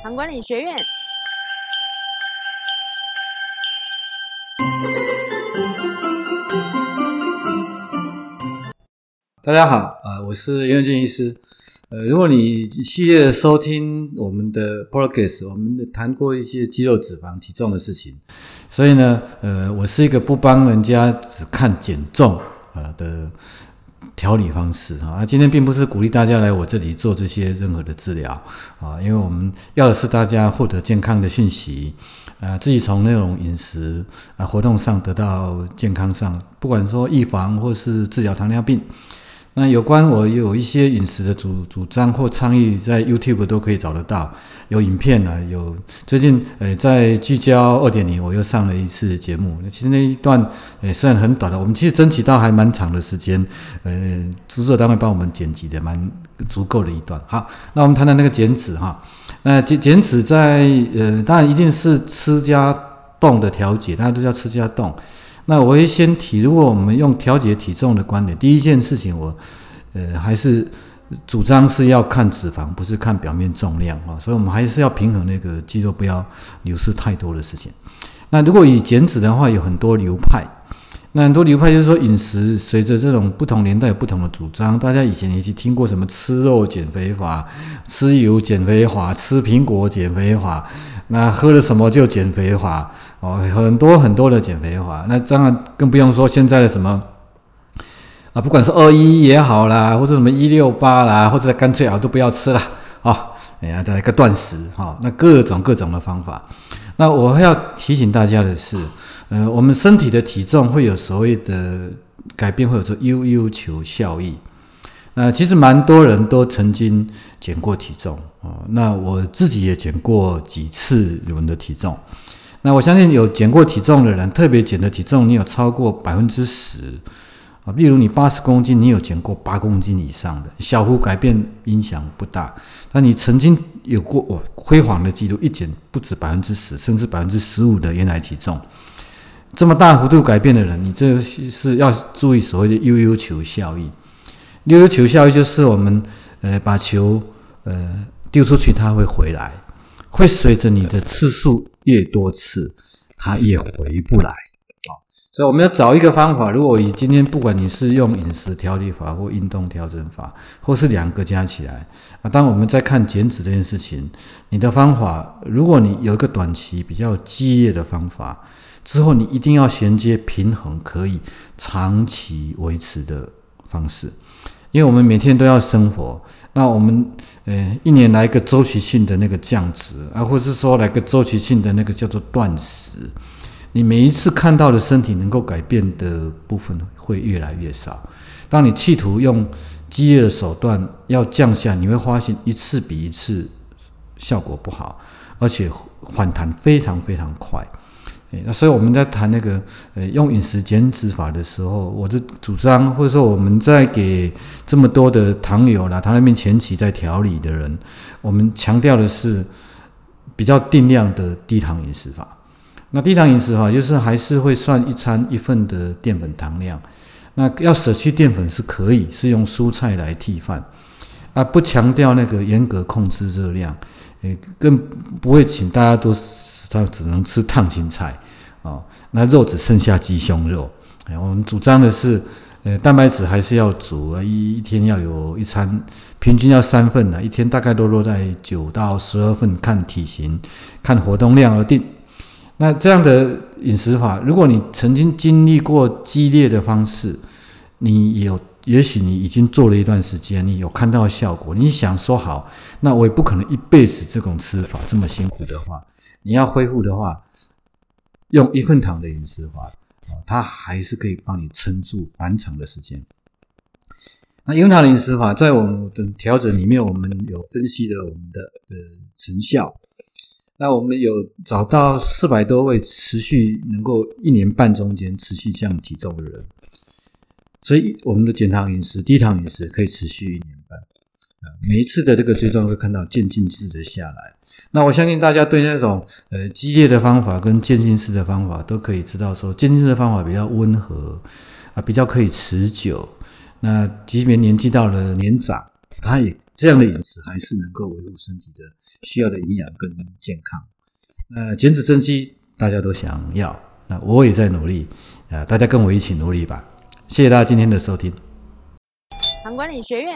糖管理学院。大家好，啊，我是袁建医师。呃，如果你系列收听我们的 progress，我们谈过一些肌肉、脂肪、体重的事情，所以呢，呃，我是一个不帮人家只看减重啊的调理方式啊。今天并不是鼓励大家来我这里做这些任何的治疗啊，因为我们要的是大家获得健康的讯息啊，自己从那种饮食啊活动上得到健康上，不管说预防或是治疗糖尿病。那有关我有一些饮食的主主张或倡议，在 YouTube 都可以找得到，有影片啊，有最近呃在聚焦二点零，我又上了一次节目。那其实那一段呃虽然很短的，我们其实争取到还蛮长的时间，呃制作单位帮我们剪辑的蛮足够的一段。好，那我们谈谈那个减脂哈，那减减脂在呃当然一定是吃加动的调节，大家都叫吃加动。那我会先提，如果我们用调节体重的观点，第一件事情，我呃还是主张是要看脂肪，不是看表面重量啊，所以我们还是要平衡那个肌肉，不要流失太多的事情。那如果以减脂的话，有很多流派，那很多流派就是说饮食随着这种不同年代有不同的主张。大家以前也去听过什么吃肉减肥法、吃油减肥法、吃苹果减肥法。那喝了什么就减肥法哦，很多很多的减肥法。那当然更不用说现在的什么啊，不管是二一也好啦，或者什么一六八啦，或者干脆啊都不要吃了啊，哎呀，再来个断食哈，那各种各种的方法。那我要提醒大家的是，呃，我们身体的体重会有所谓的改变，会有说悠悠球效应。呃其实蛮多人都曾经减过体重啊，那我自己也减过几次我们的体重。那我相信有减过体重的人，特别减的体重，你有超过百分之十啊。例如你八十公斤，你有减过八公斤以上的，小幅改变影响不大。那你曾经有过哦辉煌的记录，一减不止百分之十，甚至百分之十五的原来体重，这么大幅度改变的人，你这是要注意所谓的悠悠球效应。溜溜球效应就是我们，呃，把球，呃，丢出去，它会回来，会随着你的次数越多次，它也回不来。啊，所以我们要找一个方法。如果以今天不管你是用饮食调理法或运动调整法，或是两个加起来，啊，当我们在看减脂这件事情，你的方法，如果你有一个短期比较激烈的方法，之后你一定要衔接平衡，可以长期维持的方式。因为我们每天都要生活，那我们呃一年来一个周期性的那个降脂啊，或者是说来个周期性的那个叫做断食，你每一次看到的身体能够改变的部分会越来越少。当你企图用激烈的手段要降下，你会发现一次比一次效果不好，而且反弹非常非常快。那所以我们在谈那个呃用饮食减脂法的时候，我的主张或者说我们在给这么多的糖友啦、糖尿病前期在调理的人，我们强调的是比较定量的低糖饮食法。那低糖饮食法就是还是会算一餐一份的淀粉糖量。那要舍弃淀粉是可以，是用蔬菜来替饭啊，不强调那个严格控制热量。诶，更不会请大家都他只能吃烫青菜啊，那肉只剩下鸡胸肉。哎，我们主张的是，呃，蛋白质还是要足啊，一一天要有一餐，平均要三份的，一天大概都落在九到十二份，看体型、看活动量而定。那这样的饮食法，如果你曾经经历过激烈的方式，你有。也许你已经做了一段时间，你有看到效果，你想说好，那我也不可能一辈子这种吃法这么辛苦的话，你要恢复的话，用一份糖的饮食法啊，它还是可以帮你撑住蛮长的时间。那樱桃饮食法在我们的调整里面，我们有分析了我们的呃成效。那我们有找到四百多位持续能够一年半中间持续降体重的人。所以我们的减糖饮食、低糖饮食可以持续一年半，啊，每一次的这个追踪会看到渐进式的下来。那我相信大家对那种呃激烈的方法跟渐进式的方法都可以知道，说渐进式的方法比较温和啊，比较可以持久。那即便年纪到了年长，他也这样的饮食还是能够维护身体的需要的营养跟健康。那减脂增肌大家都想要，那我也在努力啊，大家跟我一起努力吧。谢谢大家今天的收听。韩管理学院。